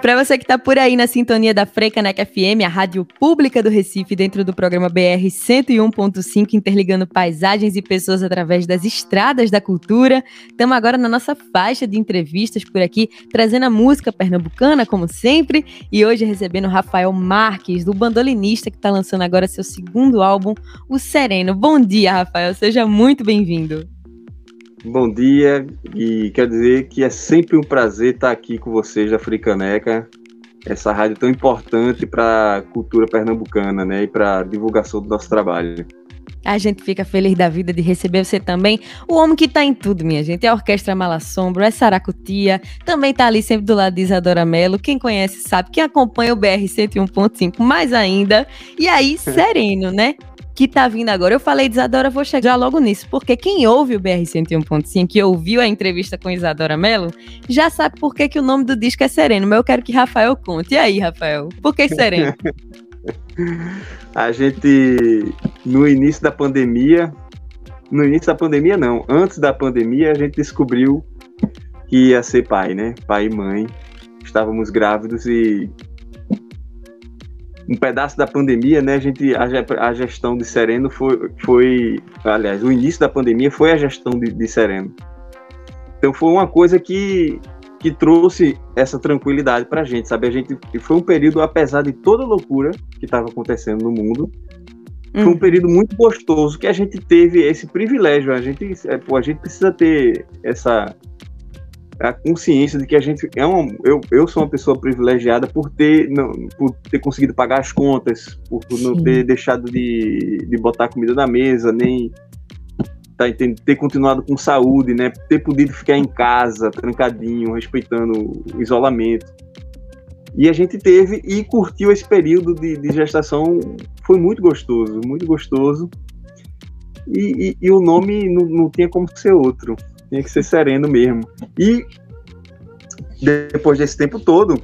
Para você que está por aí na sintonia da Frecanec FM, a rádio pública do Recife, dentro do programa BR 101.5, interligando paisagens e pessoas através das estradas da cultura. Estamos agora na nossa faixa de entrevistas por aqui, trazendo a música pernambucana, como sempre, e hoje recebendo Rafael Marques, do bandolinista que está lançando agora seu segundo álbum, O Sereno. Bom dia, Rafael, seja muito bem-vindo. Bom dia e quero dizer que é sempre um prazer estar aqui com vocês da Fricaneca, essa rádio tão importante para a cultura pernambucana, né, e para a divulgação do nosso trabalho. A gente fica feliz da vida de receber você também. O homem que está em tudo, minha gente. É a Orquestra Malassombro, é Saracutia. Também está ali sempre do lado de Isadora Mello. Quem conhece sabe. Quem acompanha o BR 101.5 mais ainda. E aí, sereno, né? Que tá vindo agora. Eu falei de Isadora, vou chegar logo nisso, porque quem ouve o BR 101.5 e ouviu a entrevista com Isadora Mello, já sabe por que, que o nome do disco é Sereno, mas eu quero que Rafael conte. E aí, Rafael, por que Sereno? a gente, no início da pandemia, no início da pandemia não, antes da pandemia a gente descobriu que ia ser pai, né? Pai e mãe. Estávamos grávidos e um pedaço da pandemia, né? A gente a, a, gestão de Sereno foi, foi, aliás, o início da pandemia foi a gestão de, de Sereno. Então foi uma coisa que que trouxe essa tranquilidade para a gente, sabe? A gente foi um período, apesar de toda a loucura que estava acontecendo no mundo, foi um hum. período muito gostoso que a gente teve esse privilégio. A gente, é, a gente precisa ter essa a consciência de que a gente é um, eu, eu sou uma pessoa privilegiada por ter não, por ter conseguido pagar as contas, por, por não ter deixado de, de botar comida na mesa, nem tá, ter continuado com saúde, né? Ter podido ficar em casa, trancadinho, respeitando o isolamento. E a gente teve e curtiu esse período de, de gestação, foi muito gostoso, muito gostoso. E, e, e o nome não, não tinha como ser outro tinha que ser sereno mesmo. E depois desse tempo todo,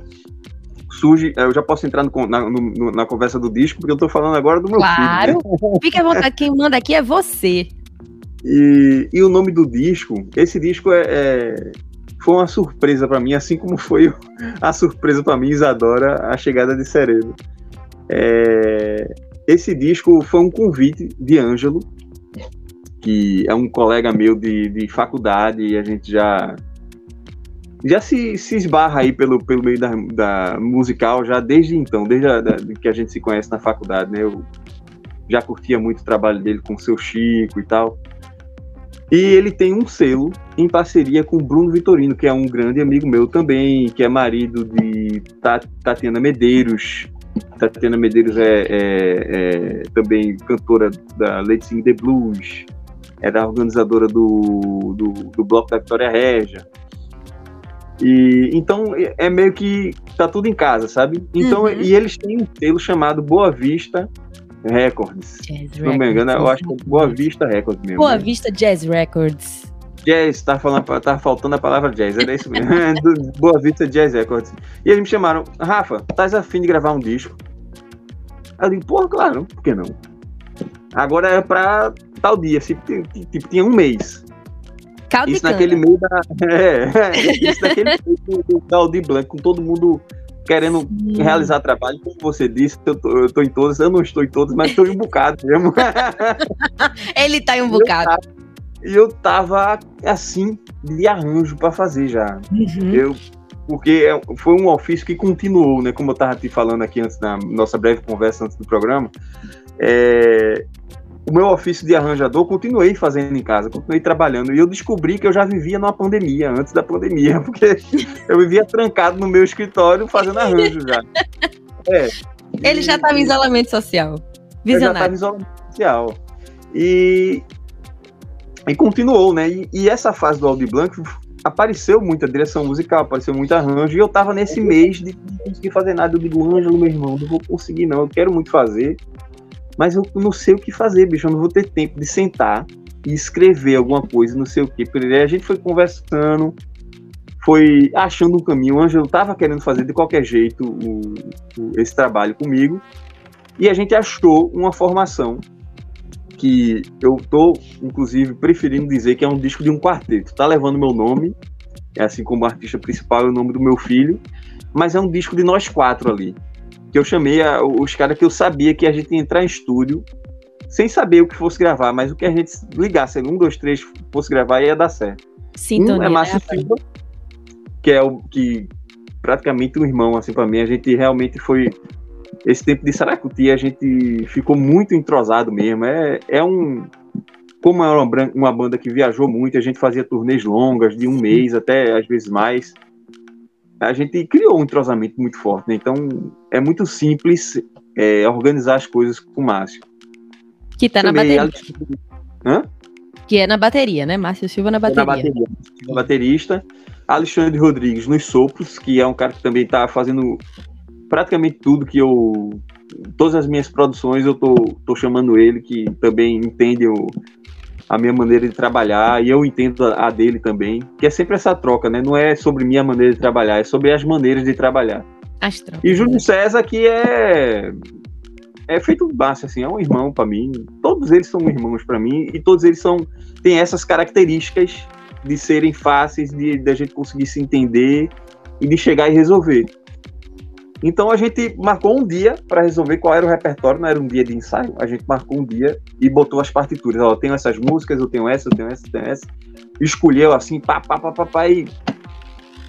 surge. Eu já posso entrar no, na, no, na, conversa do disco, porque eu tô falando agora do meu claro. filho. Claro! Né? Fique à vontade, quem manda aqui é você. E, e o nome do disco, esse disco é, é foi uma surpresa para mim, assim como foi a surpresa para mim, Isadora, a chegada de Sereno. É, esse disco foi um convite de Ângelo, que é um colega meu de, de faculdade e a gente já já se, se esbarra aí pelo, pelo meio da, da musical já desde então, desde a, da, que a gente se conhece na faculdade, né? Eu já curtia muito o trabalho dele com o seu Chico e tal. E ele tem um selo em parceria com o Bruno Vitorino, que é um grande amigo meu também, que é marido de Tatiana Medeiros. Tatiana Medeiros é, é, é também cantora da Let's Sing the Blues era a organizadora do, do, do Bloco da Vitória Regia. E então é meio que tá tudo em casa, sabe? Então, uhum. e eles têm um selo chamado Boa Vista Records. Jazz Se não me engano, eu acho que é Boa Vista Records mesmo. Boa né? Vista Jazz Records. Jazz, tá, falando, tá faltando a palavra jazz, era isso mesmo. Boa Vista Jazz Records. E eles me chamaram, Rafa, tá afim de gravar um disco? Eu digo, pô, claro, por que não? Agora é pra tal dia, tipo, tinha um mês. Isso naquele meio da. É, é, isso naquele meio do, do Aldi Blanc, com todo mundo querendo Sim. realizar trabalho, como você disse, eu tô, eu tô, em todas, eu não estou em todas, mas estou em um bocado mesmo. Ele tá em um bocado. E eu, eu tava assim, de arranjo para fazer já. Uhum. Eu, porque é, foi um ofício que continuou, né? Como eu tava te falando aqui antes na nossa breve conversa antes do programa. É, o meu ofício de arranjador continuei fazendo em casa, continuei trabalhando. E eu descobri que eu já vivia numa pandemia, antes da pandemia, porque eu vivia trancado no meu escritório fazendo arranjo já. É. Ele já estava em isolamento social. Visionário. Eu já estava em isolamento social. E, e continuou, né? E, e essa fase do Audi Blanc apareceu muita direção musical, apareceu muito arranjo, e eu tava nesse mês de não conseguir fazer nada. Eu digo, Ângelo, meu irmão, não vou conseguir, não. Eu quero muito fazer mas eu não sei o que fazer, bicho. Eu não vou ter tempo de sentar e escrever alguma coisa, não sei o que. A gente foi conversando, foi achando um caminho. O Ângelo estava querendo fazer de qualquer jeito o, o, esse trabalho comigo, e a gente achou uma formação que eu tô, inclusive, preferindo dizer que é um disco de um quarteto. Tá levando meu nome, é assim como artista principal é o nome do meu filho, mas é um disco de nós quatro ali. Que eu chamei a, os caras que eu sabia que a gente ia entrar em estúdio sem saber o que fosse gravar, mas o que a gente ligasse, um, dois, três, fosse gravar, ia dar certo. Sintonia, um é Márcio né, Silva, que é o que praticamente um irmão, assim, para mim, a gente realmente foi esse tempo de Saracuti, a gente ficou muito entrosado mesmo. É, é um como é uma, uma banda que viajou muito, a gente fazia turnês longas, de um mês até às vezes mais. A gente criou um entrosamento muito forte, né? Então é muito simples é, organizar as coisas com o Márcio. Que tá Também, na bateria. Hã? Que é na bateria, né? Márcio Silva na bateria. É na bateria. Baterista. Alexandre Rodrigues nos sopros, que é um cara que também está fazendo praticamente tudo que eu. Todas as minhas produções eu tô, tô chamando ele, que também entende o, a minha maneira de trabalhar e eu entendo a, dele também, que é sempre essa troca, né? Não é sobre minha maneira de trabalhar, é sobre as maneiras de trabalhar. As trocas, e Júlio? César, que é é feito baixo, assim, é um irmão para mim. Todos eles são irmãos para mim e todos eles são têm essas características de serem fáceis de, de a gente conseguir se entender e de chegar e resolver. Então a gente marcou um dia para resolver qual era o repertório, não era um dia de ensaio, a gente marcou um dia e botou as partituras. Ó, eu tenho essas músicas, eu tenho essa, eu tenho essa, eu tenho essa. Escolheu assim, pá, pá, pá, pá, pá e,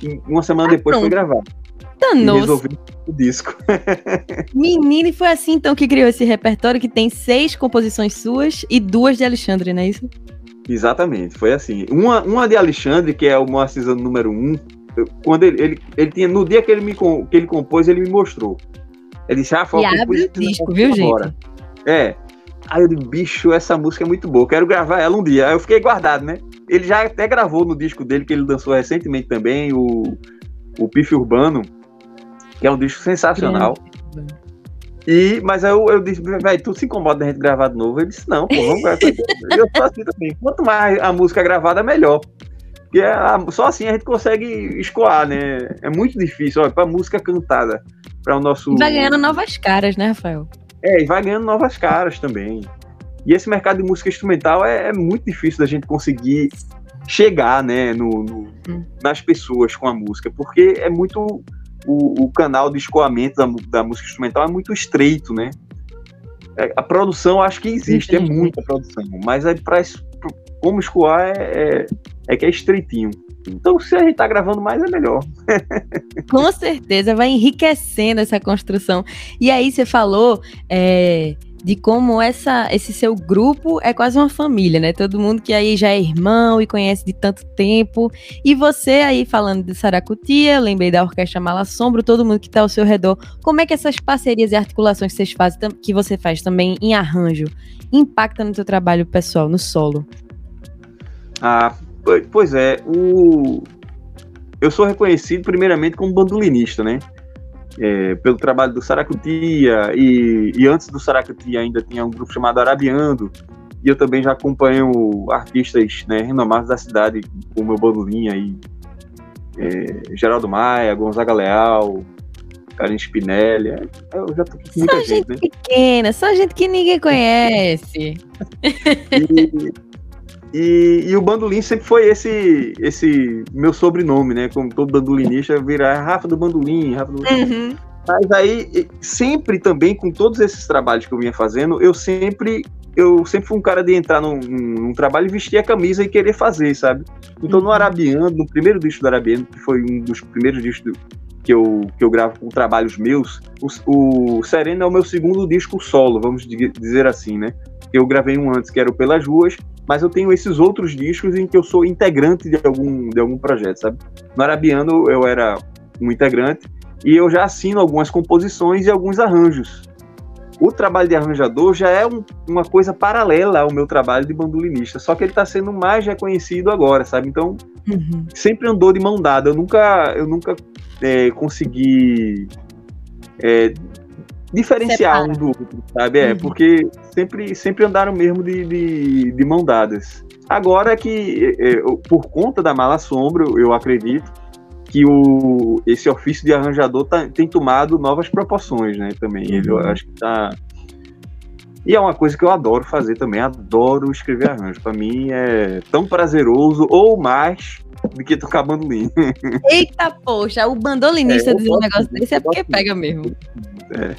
e uma semana ah, depois foi gravar. Danou. Resolveu o disco. Menino, e foi assim então que criou esse repertório que tem seis composições suas e duas de Alexandre, não é isso? Exatamente, foi assim. Uma, uma de Alexandre, que é o Moacizano número um, quando ele, ele, ele tinha, no dia que ele, me, que ele compôs, ele me mostrou. Ele disse, ah, foi abre o disco, viu, agora. gente? É. Aí eu disse, bicho, essa música é muito boa, quero gravar ela um dia. Aí eu fiquei guardado, né? Ele já até gravou no disco dele, que ele dançou recentemente também, o, o Pife Urbano, que é um disco sensacional. E, mas eu, eu disse, velho, tu se incomoda da gente gravar de novo? Ele disse, não, pô, vamos gravar. eu sou assim também. Quanto mais a música gravada, melhor. Porque a, só assim a gente consegue escoar, né? É muito difícil, olha, pra música cantada, para o nosso. E vai ganhando novas caras, né, Rafael? É, e vai ganhando novas caras também. E esse mercado de música instrumental é, é muito difícil da gente conseguir chegar, né, no, no hum. nas pessoas com a música, porque é muito. O, o canal de escoamento da, da música instrumental é muito estreito, né? É, a produção acho que existe, é muita produção, mas aí para como escoar é, é, é, que é estreitinho. Então, se a gente tá gravando mais, é melhor. Com certeza, vai enriquecendo essa construção. E aí, você falou é, de como essa, esse seu grupo é quase uma família, né? Todo mundo que aí já é irmão e conhece de tanto tempo. E você aí falando de Saracutia, lembrei da Orquestra Mala Sombro, todo mundo que está ao seu redor. Como é que essas parcerias e articulações que, vocês fazem, que você faz também em arranjo impactam no seu trabalho pessoal, no solo? Ah, pois é, o... eu sou reconhecido primeiramente como bandolinista, né? É, pelo trabalho do Saracutia, e, e antes do Saracutia ainda tinha um grupo chamado Arabiando, e eu também já acompanho artistas né, renomados da cidade, como o bandolim aí, é, Geraldo Maia, Gonzaga Leal, Karen Spinelli, é, eu já tô com muita só gente, gente né? pequena, só gente que ninguém conhece. e, e, e, o bandolim sempre foi esse esse meu sobrenome, né? Como todo bandolinista, virar Rafa do Bandolim, Rafa do uhum. Mas aí, sempre também, com todos esses trabalhos que eu vinha fazendo, eu sempre eu sempre fui um cara de entrar num, num, trabalho e vestir a camisa e querer fazer, sabe? Então, no uhum. Arabiano, no primeiro disco do Arabiano, que foi um dos primeiros discos que eu, que eu gravo com trabalhos meus, o, o Sereno é o meu segundo disco solo, vamos dizer assim, né? Eu gravei um antes que era o Pelas Ruas, mas eu tenho esses outros discos em que eu sou integrante de algum, de algum projeto, sabe? No Arabiano eu era um integrante e eu já assino algumas composições e alguns arranjos. O trabalho de arranjador já é um, uma coisa paralela ao meu trabalho de bandolinista, só que ele está sendo mais reconhecido agora, sabe? Então, uhum. sempre andou de mão dada. Eu nunca, eu nunca é, consegui é, diferenciar Separa. um do outro, sabe? É, uhum. porque sempre, sempre andaram mesmo de, de, de mão dadas. Agora que, é, é por conta da Mala Sombra, eu acredito que o, esse ofício de arranjador tá, tem tomado novas proporções, né, também. Uhum. Ele, eu acho que tá... E é uma coisa que eu adoro fazer também, adoro escrever arranjo. Para mim é tão prazeroso ou mais do que tocar bandolim. Eita, poxa, o bandolinista é, dizer um negócio desse é porque pega mesmo. É.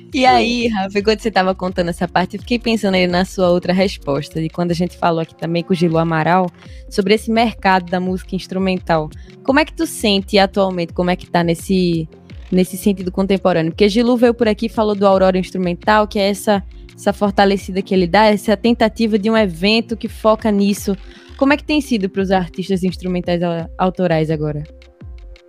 e aí, Rafa, quando você estava contando essa parte, eu fiquei pensando aí na sua outra resposta, de quando a gente falou aqui também com o Gilo Amaral, sobre esse mercado da música instrumental. Como é que tu sente atualmente, como é que tá nesse, nesse sentido contemporâneo? Porque Gilu veio por aqui e falou do Aurora Instrumental, que é essa, essa fortalecida que ele dá, essa tentativa de um evento que foca nisso. Como é que tem sido para os artistas instrumentais autorais agora?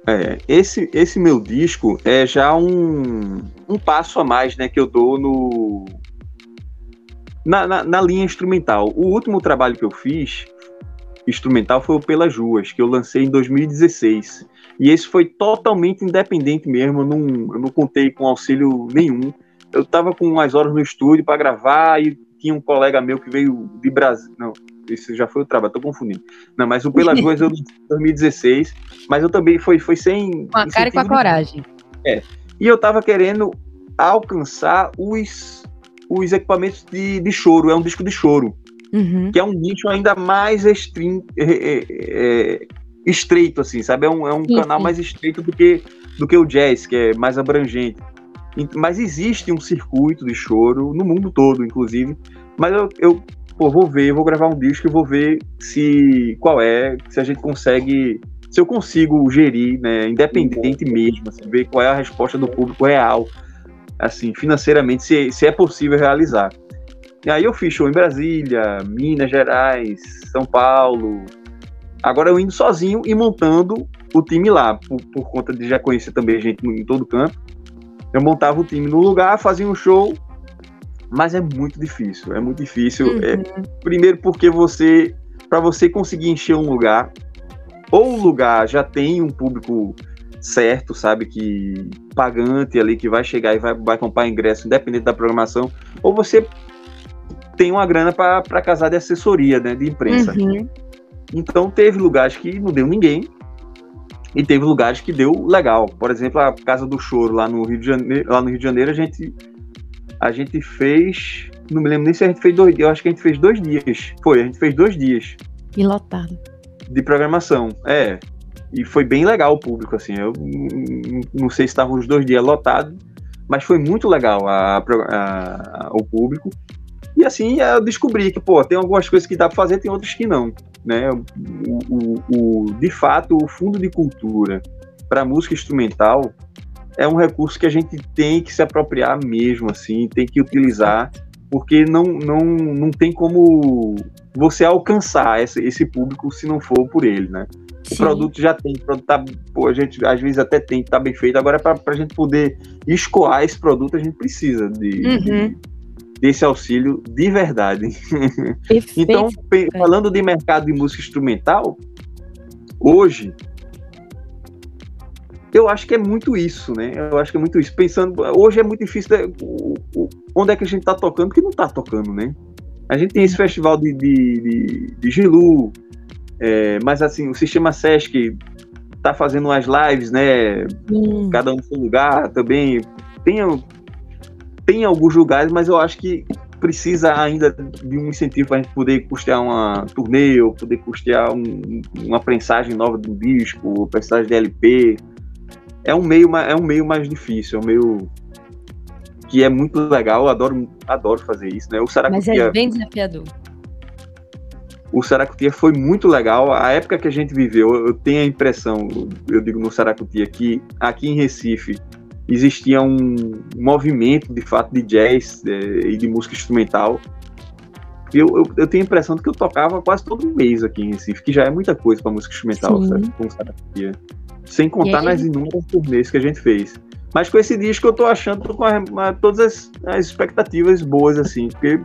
É, esse, esse meu disco é já um, um passo a mais né, que eu dou no, na, na, na, linha instrumental. O último trabalho que eu fiz instrumental foi o Pelas Ruas, que eu lancei em 2016. E esse foi totalmente independente mesmo, eu não, eu não contei com auxílio nenhum. Eu estava com umas horas no estúdio para gravar e tinha um colega meu que veio de Brasil. Não, isso já foi o trabalho, tô confundindo. Não, mas o Pelas Ruas eu em 2016, mas eu também foi, foi sem. Com a cara e com a coragem. É. E eu tava querendo alcançar os, os equipamentos de, de choro, é um disco de choro. Uhum. Que é um nicho ainda mais é, é, estreito, assim, sabe? É um, é um sim, canal sim. mais estreito do que, do que o jazz, que é mais abrangente. Mas existe um circuito de choro no mundo todo, inclusive. Mas eu, eu pô, vou ver, vou gravar um disco e vou ver se qual é, se a gente consegue, se eu consigo gerir, né, independente mesmo, assim, ver qual é a resposta do público real, assim, financeiramente, se, se é possível realizar. E aí eu fiz show em Brasília, Minas Gerais, São Paulo. Agora eu indo sozinho e montando o time lá, por, por conta de já conhecer também gente em todo canto. Eu montava o time no lugar, fazia um show, mas é muito difícil. É muito difícil. Uhum. É, primeiro porque você, para você conseguir encher um lugar, ou o lugar já tem um público certo, sabe, que pagante ali que vai chegar e vai, vai comprar ingresso independente da programação, ou você tem uma grana para casar de assessoria, né, de imprensa. Uhum. Então teve lugares que não deu ninguém e teve lugares que deu legal. Por exemplo, a Casa do Choro lá no Rio de Janeiro, lá no Rio de Janeiro a gente a gente fez. Não me lembro nem se a gente fez dois dias. Eu acho que a gente fez dois dias. Foi, a gente fez dois dias. E lotado. De programação. É. E foi bem legal o público, assim. Eu não sei se estavam os dois dias lotados, mas foi muito legal a, a, a, o público. E assim eu descobri que, pô, tem algumas coisas que dá para fazer, tem outras que não. Né? O, o, o de fato, o fundo de cultura para música instrumental é um recurso que a gente tem que se apropriar mesmo, assim, tem que utilizar, porque não, não, não tem como você alcançar esse, esse público se não for por ele, né? Sim. O produto já tem, o produto tá, pô, a gente às vezes até tem tá bem feito, agora para a gente poder escoar esse produto, a gente precisa de, uhum. de desse auxílio de verdade. então, falando de mercado de música instrumental, hoje eu acho que é muito isso, né? Eu acho que é muito isso. Pensando, hoje é muito difícil. Né? Onde é que a gente tá tocando? Que não tá tocando, né? A gente tem esse festival de, de, de, de Gilu, é, mas assim, o Sistema Sesc tá fazendo umas lives, né? Hum. Cada um no seu lugar também. Tem, tem alguns lugares, mas eu acho que precisa ainda de um incentivo para a gente poder custear uma turnê, ou poder custear um, uma prensagem nova do disco, prensagem de LP é um meio, é um meio mais difícil, é um meio que é muito legal, adoro, adoro fazer isso, né? O Saracutia, Mas é bem desafiador. O Saracutia foi muito legal. A época que a gente viveu, eu tenho a impressão, eu digo no Saracutia, que aqui em Recife existia um movimento de fato de jazz é, e de música instrumental. Eu, eu, eu, tenho a impressão de que eu tocava quase todo mês aqui em Recife, que já é muita coisa para música instrumental, sabe? Saracutia. Sem contar nas inúmeras turnês que a gente fez. Mas com esse disco eu tô achando tô com a, a, todas as, as, expectativas boas, assim, porque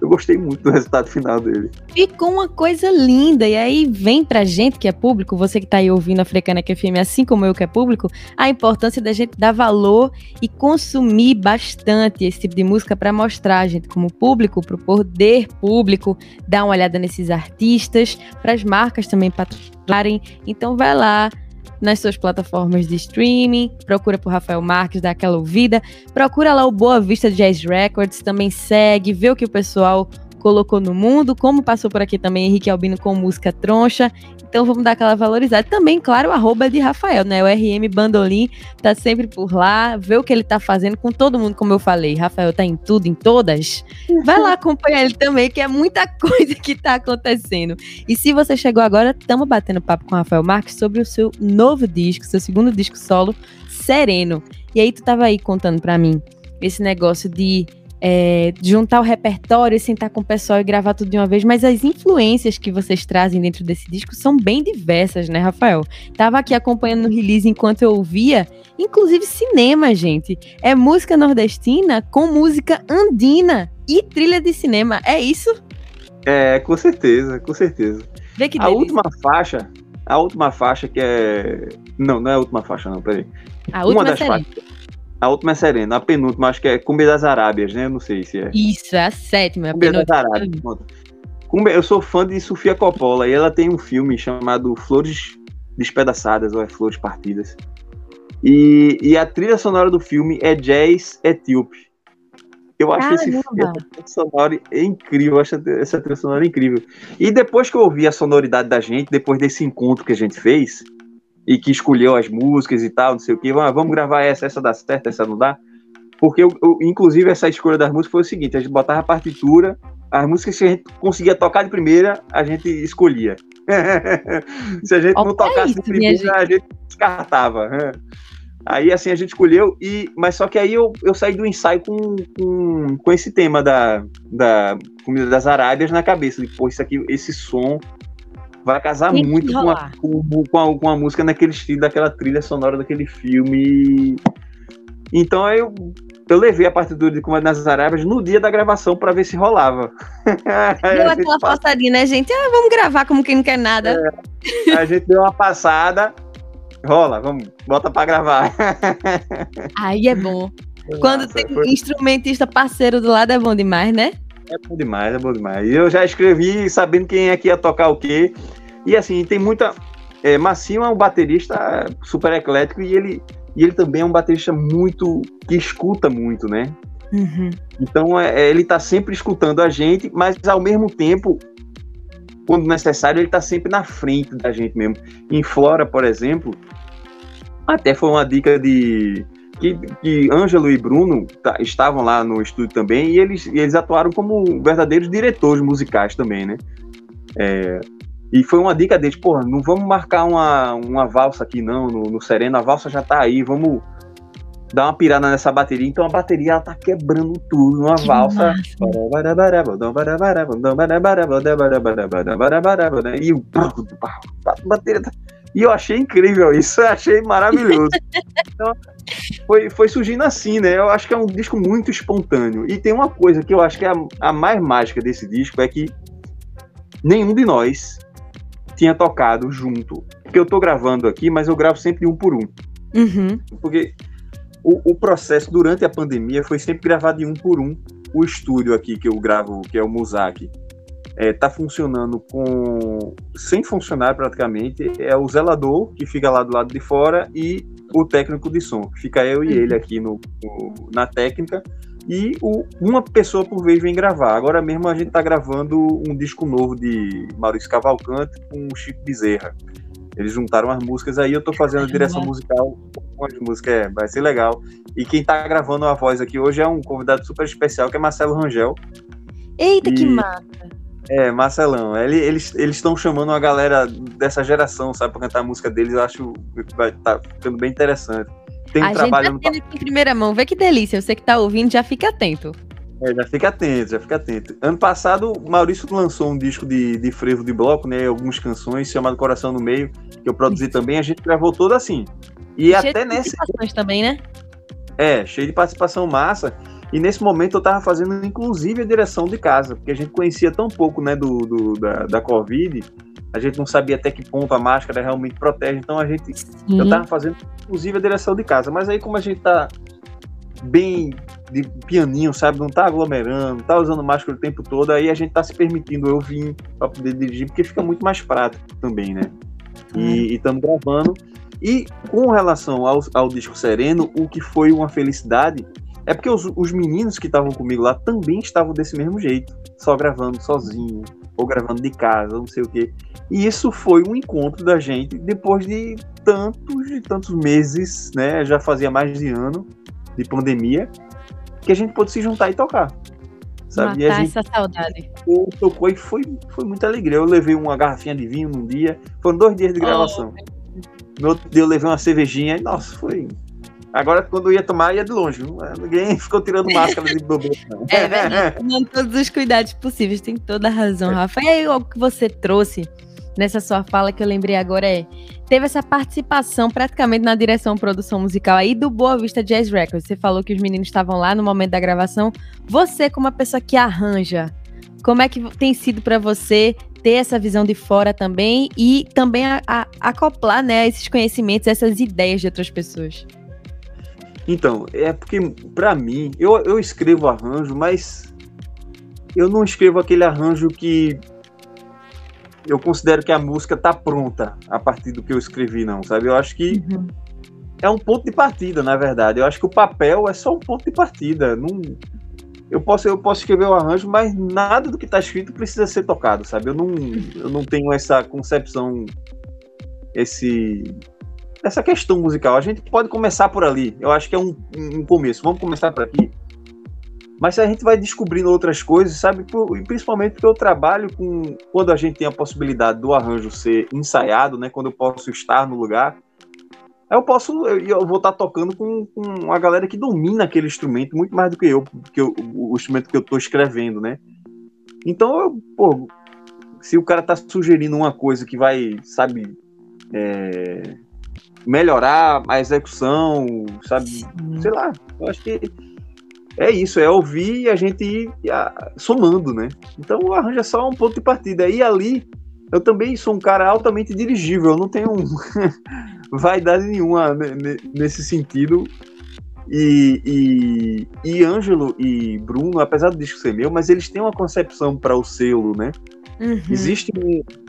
eu gostei muito do resultado final dele. Ficou uma coisa linda. E aí vem pra gente que é público, você que tá aí ouvindo a Frecaneca FM, assim como eu que é público, a importância da gente dar valor e consumir bastante esse tipo de música para mostrar a gente como público, pro poder público, dar uma olhada nesses artistas, para as marcas também patrocinarem. Então vai lá, nas suas plataformas de streaming, procura por Rafael Marques, dá aquela ouvida, procura lá o Boa Vista Jazz Records, também segue, vê o que o pessoal colocou no mundo, como passou por aqui também Henrique Albino com música troncha. Então vamos dar aquela valorizada. Também, claro, o arroba de Rafael, né? O RM Bandolim tá sempre por lá, vê o que ele tá fazendo com todo mundo, como eu falei. Rafael tá em tudo, em todas. Vai lá acompanhar ele também, que é muita coisa que tá acontecendo. E se você chegou agora, estamos batendo papo com o Rafael Marques sobre o seu novo disco, seu segundo disco solo, Sereno. E aí tu tava aí contando para mim esse negócio de é, juntar o repertório, sentar com o pessoal e gravar tudo de uma vez, mas as influências que vocês trazem dentro desse disco são bem diversas, né, Rafael? Tava aqui acompanhando no release enquanto eu ouvia, inclusive cinema, gente. É música nordestina com música andina e trilha de cinema, é isso? É, com certeza, com certeza. Vê que a última faixa, a última faixa que é. Não, não é a última faixa, não, peraí. A última Uma das faixas. A última é Serena, a penúltima acho que é Cumbia das Arábias, né? Eu não sei se é. Isso, é a sétima. Cumbia das Arábias, Cumbia, eu sou fã de Sofia Coppola e ela tem um filme chamado Flores Despedaçadas, ou é Flores Partidas. E, e a trilha sonora do filme é jazz etíope. Eu acho esse filme, trilha sonora é incrível, eu acho essa trilha sonora incrível. E depois que eu ouvi a sonoridade da gente, depois desse encontro que a gente fez, e que escolheu as músicas e tal, não sei o que, ah, vamos gravar essa, essa dá certo, essa não dá. Porque, eu, eu, inclusive, essa escolha das músicas foi o seguinte: a gente botava a partitura, as músicas que a gente conseguia tocar de primeira, a gente escolhia. Se a gente não tocasse isso, de primeira, gente. a gente descartava. Aí, assim, a gente escolheu, e, mas só que aí eu, eu saí do ensaio com, com, com esse tema da, da Comida das Arábias na cabeça. De, Pô, isso aqui, esse som vai casar Tem muito com a, com, com, a, com a música naquele estilo, daquela trilha sonora daquele filme. Então eu, eu levei a partitura de Comando nas Arábias no dia da gravação para ver se rolava. Deu aquela passadinha, né, gente? Ah, vamos gravar como quem não quer nada. É, a gente deu uma passada, rola, vamos, bota para gravar. Aí é bom. Quando Nossa, tem foi... instrumentista parceiro do lado é bom demais, né? É bom demais, é bom demais. Eu já escrevi sabendo quem é que ia tocar o quê. E assim, tem muita. É, Massinho é um baterista super eclético e ele, e ele também é um baterista muito. que escuta muito, né? Uhum. Então é, é ele tá sempre escutando a gente, mas ao mesmo tempo, quando necessário, ele tá sempre na frente da gente mesmo. Em Flora, por exemplo, até foi uma dica de que, que Ângelo e Bruno tá, estavam lá no estúdio também e eles, e eles atuaram como verdadeiros diretores musicais também, né? É, e foi uma dica deles, porra, não vamos marcar uma, uma valsa aqui não, no, no Sereno, a valsa já tá aí, vamos dar uma pirada nessa bateria. Então a bateria ela tá quebrando tudo numa que valsa. E o bateria tá e eu achei incrível isso, eu achei maravilhoso. então, foi, foi surgindo assim, né? Eu acho que é um disco muito espontâneo. E tem uma coisa que eu acho que é a, a mais mágica desse disco é que nenhum de nós tinha tocado junto. Porque eu tô gravando aqui, mas eu gravo sempre um por um. Uhum. Porque o, o, processo durante a pandemia foi sempre gravado de um por um. O estúdio aqui que eu gravo, que é o Muzak, está é, tá funcionando com sem funcionar praticamente é o zelador que fica lá do lado de fora e o técnico de som. Fica eu e ele uhum. aqui no, no na técnica e o, uma pessoa por vez vem gravar. Agora mesmo a gente está gravando um disco novo de Maurício Cavalcante com o Chico Bezerra. Eles juntaram as músicas aí eu estou fazendo a direção musical com as músicas é, vai ser legal. E quem está gravando a voz aqui hoje é um convidado super especial que é Marcelo Rangel. Eita, e... que massa! É, Marcelão. Ele, eles estão chamando uma galera dessa geração, sabe, pra cantar a música deles. Eu acho que vai tá ficando bem interessante. Tem um a trabalho gente tá no... aqui em primeira mão. Vê que delícia. Você que tá ouvindo, já fica atento. É, já fica atento, já fica atento. Ano passado, o Maurício lançou um disco de, de frevo de bloco, né? Algumas canções, chamado Coração no Meio, que eu produzi Isso. também. A gente gravou todo assim. E, e até nesse. também, né? É, cheio de participação massa. E nesse momento eu estava fazendo, inclusive, a direção de casa, porque a gente conhecia tão pouco né, do, do da, da Covid, a gente não sabia até que ponto a máscara realmente protege, então a gente. Sim. Eu estava fazendo, inclusive, a direção de casa. Mas aí, como a gente está bem de pianinho, sabe? Não tá aglomerando, tá usando máscara o tempo todo, aí a gente tá se permitindo eu vir para poder dirigir, porque fica muito mais prático também, né? E estamos gravando. E com relação ao, ao disco Sereno, o que foi uma felicidade é porque os, os meninos que estavam comigo lá também estavam desse mesmo jeito, só gravando sozinho, ou gravando de casa, não sei o quê. E isso foi um encontro da gente depois de tantos e tantos meses, né? Já fazia mais de ano de pandemia, que a gente pôde se juntar e tocar. Sabe? Matar e a gente essa saudade. tocou, tocou e foi, foi muita alegria. Eu levei uma garrafinha de vinho num dia, foram dois dias de gravação. No outro dia eu levei uma cervejinha e, nossa, foi. Agora, quando eu ia tomar, ia de longe. Ninguém ficou tirando máscara de bebê, não. É verdade. Tomando todos os cuidados possíveis, tem toda a razão, Rafa. E aí, o que você trouxe nessa sua fala que eu lembrei agora é. Teve essa participação praticamente na direção produção musical aí do Boa Vista Jazz Records. Você falou que os meninos estavam lá no momento da gravação. Você, como uma pessoa que arranja, como é que tem sido para você ter essa visão de fora também e também a- a- acoplar né, esses conhecimentos, essas ideias de outras pessoas? Então, é porque, pra mim, eu, eu escrevo arranjo, mas eu não escrevo aquele arranjo que eu considero que a música tá pronta a partir do que eu escrevi, não, sabe? Eu acho que Uhum. é um ponto de partida, na verdade. Eu acho que o papel é só um ponto de partida. Não, eu posso eu posso escrever o arranjo, mas nada do que está escrito precisa ser tocado, sabe? Eu não eu não tenho essa concepção, esse essa questão musical. A gente pode começar por ali. Eu acho que é um, um começo. Vamos começar por aqui. Mas a gente vai descobrindo outras coisas, sabe? Principalmente porque eu trabalho com. Quando a gente tem a possibilidade do arranjo ser ensaiado, né? Quando eu posso estar no lugar, eu posso, eu, vou estar tocando com, com a galera que domina aquele instrumento muito mais do que eu, que eu o, instrumento que eu estou escrevendo, né? Então, eu, pô, se o cara tá sugerindo uma coisa que vai, sabe, é, melhorar a execução, sabe, sei lá, eu acho que é isso, é ouvir e a gente ir ah, somando, né? Então o arranjo é só um ponto de partida. E ali, eu também sou um cara altamente dirigível, eu não tenho vaidade nenhuma ne- ne- nesse sentido. E, e, e Ângelo e Bruno, apesar do disco ser meu, mas eles têm uma concepção para o selo, né? Uhum. Existe,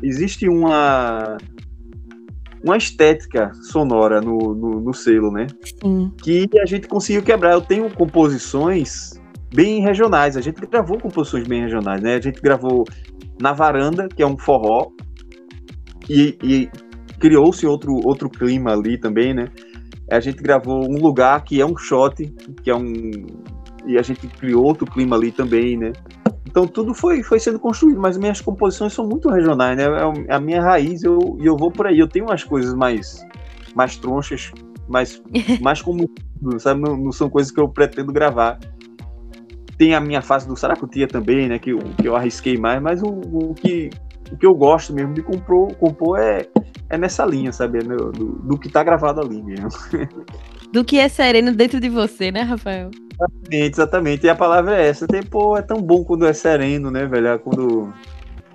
existe uma, uma estética sonora no, no, no selo, né? Sim. que a gente conseguiu quebrar. Eu tenho composições bem regionais. A gente gravou composições bem regionais, né? A gente gravou na varanda, que é um forró, e, e criou-se outro, outro clima ali também, né? A gente gravou um lugar que é um shot, que é um. E a gente criou outro clima ali também, né? Então tudo foi, foi sendo construído, mas minhas composições são muito regionais, né? É a minha raiz, eu, e eu vou por aí. Eu tenho umas coisas mais, mais tronchas, mais, mais como sabe? Não, não são coisas que eu pretendo gravar. Tem a minha fase do Saracutia também, né? Que, eu- que eu arrisquei mais, mas o, o que, o que eu gosto mesmo de compor, compor é, é nessa linha, sabe? É no- do, do que tá gravado ali mesmo. Do que é sereno dentro de você, né, Rafael? Exatamente, exatamente. E a palavra é essa. Tem, pô, é tão bom quando é sereno, né, velho? É Quando.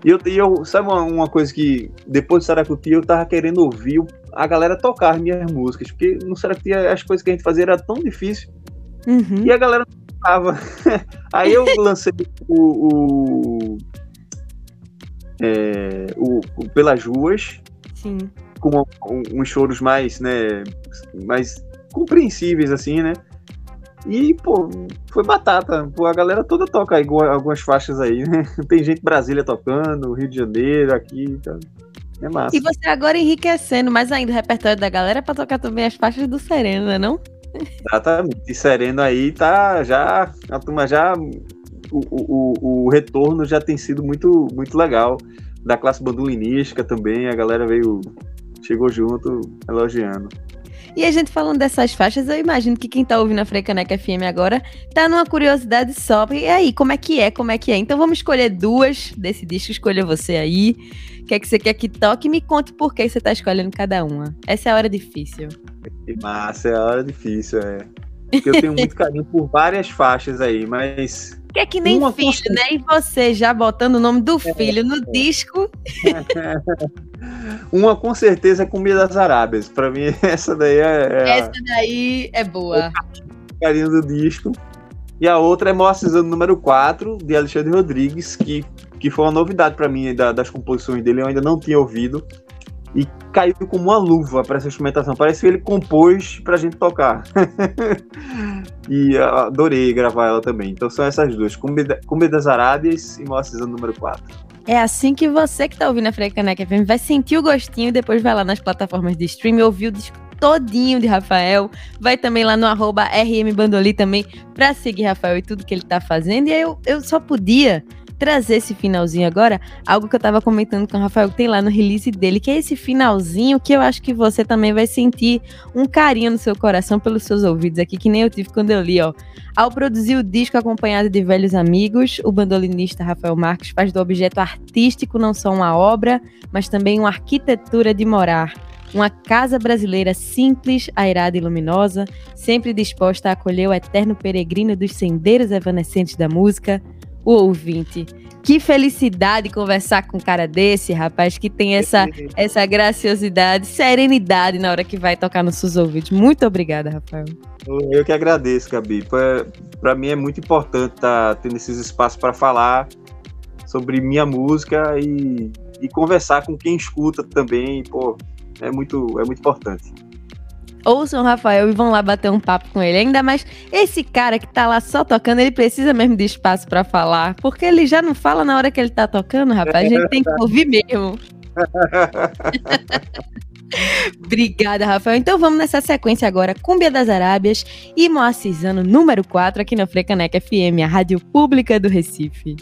E eu, e eu sabe uma, uma coisa que depois do Saracutia eu tava querendo ouvir a galera tocar as minhas músicas, porque no Saracutia as coisas que a gente fazia era tão difícil Uhum. e a galera não tocava. Aí eu lancei o, o, é, o- o Pelas Ruas, Sim. com um- uns choros mais, né, mais compreensíveis, assim, né? E, pô, foi batata. Pô, a galera toda toca aí, alguma- algumas faixas aí, né? Tem gente Brasília tocando, Rio de Janeiro, aqui, tá? É massa. E você agora enriquecendo mais ainda o repertório da galera pra tocar também as faixas do Sereno, né, não? Exatamente. E Sereno aí tá já. A turma já. O, o, o- retorno já tem sido muito, muito legal. Da classe bandulinística também, a galera veio. Chegou junto, elogiando. E a gente falando dessas faixas, eu imagino que quem tá ouvindo a Frecaneca FM agora tá numa curiosidade só. E aí, como é que é? Como é que é? Então vamos escolher duas desse disco, escolha você aí. O que é que você quer que toque? Me conte por que você tá escolhendo cada uma. Essa é a hora difícil. Que massa, é a hora difícil, é. Porque eu tenho muito carinho por várias faixas aí, mas. Que é que nem Uma filho, né? E você já botando o nome do filho no disco. Uma com certeza é Comida das Arábias. Pra mim, essa daí é, é Essa daí é boa. carinho do disco. E a outra é Moacizando número 4, de Alexandre Rodrigues, que, que foi uma novidade pra mim da- das composições dele, eu ainda não tinha ouvido. e caiu como uma luva para essa instrumentação. Parece que ele compôs para a gente tocar. e adorei gravar ela também. Então são essas duas: Cumbia das Arábias e Moacizando número 4. É assim que você que tá ouvindo a Frecaneca FM vai sentir o gostinho e depois vai lá nas plataformas de streaming ouvir o disco todinho de Rafael. Vai também lá no arroba rmbandoli também pra seguir Rafael e tudo que ele tá fazendo. E eu, eu só podia trazer esse finalzinho agora, algo que eu tava comentando com o Rafael que tem lá no release dele, que é esse finalzinho que eu acho que você também vai sentir um carinho no seu coração pelos seus ouvidos aqui, que nem eu tive quando eu li, ó. Ao produzir o disco acompanhado de velhos amigos, o bandolinista Rafael Marques faz do objeto artístico não só uma obra, mas também uma arquitetura de morar. Uma casa brasileira simples, airada e luminosa, sempre disposta a acolher o eterno peregrino dos sendeiros evanescentes da música, o ouvinte. Que felicidade conversar com um cara desse, rapaz, que tem essa, essa graciosidade, serenidade na hora que vai tocar nos seus ouvidos. Muito obrigada, Rafael. Eu que agradeço, Gabi. Para mim é muito importante estar tá tendo esses espaços para falar sobre minha música e, e conversar com quem escuta também. Pô, é muito, é muito importante ouçam o Rafael e vão lá bater um papo com ele. Ainda mais esse cara que tá lá só tocando, ele precisa mesmo de espaço para falar, porque ele já não fala na hora que ele tá tocando, rapaz. A gente tem que ouvir mesmo. Obrigada, Rafael. Então vamos nessa sequência agora. Cúmbia das Arábias e Moacizano, número 4, aqui na Frecaneca FM, a rádio pública do Recife.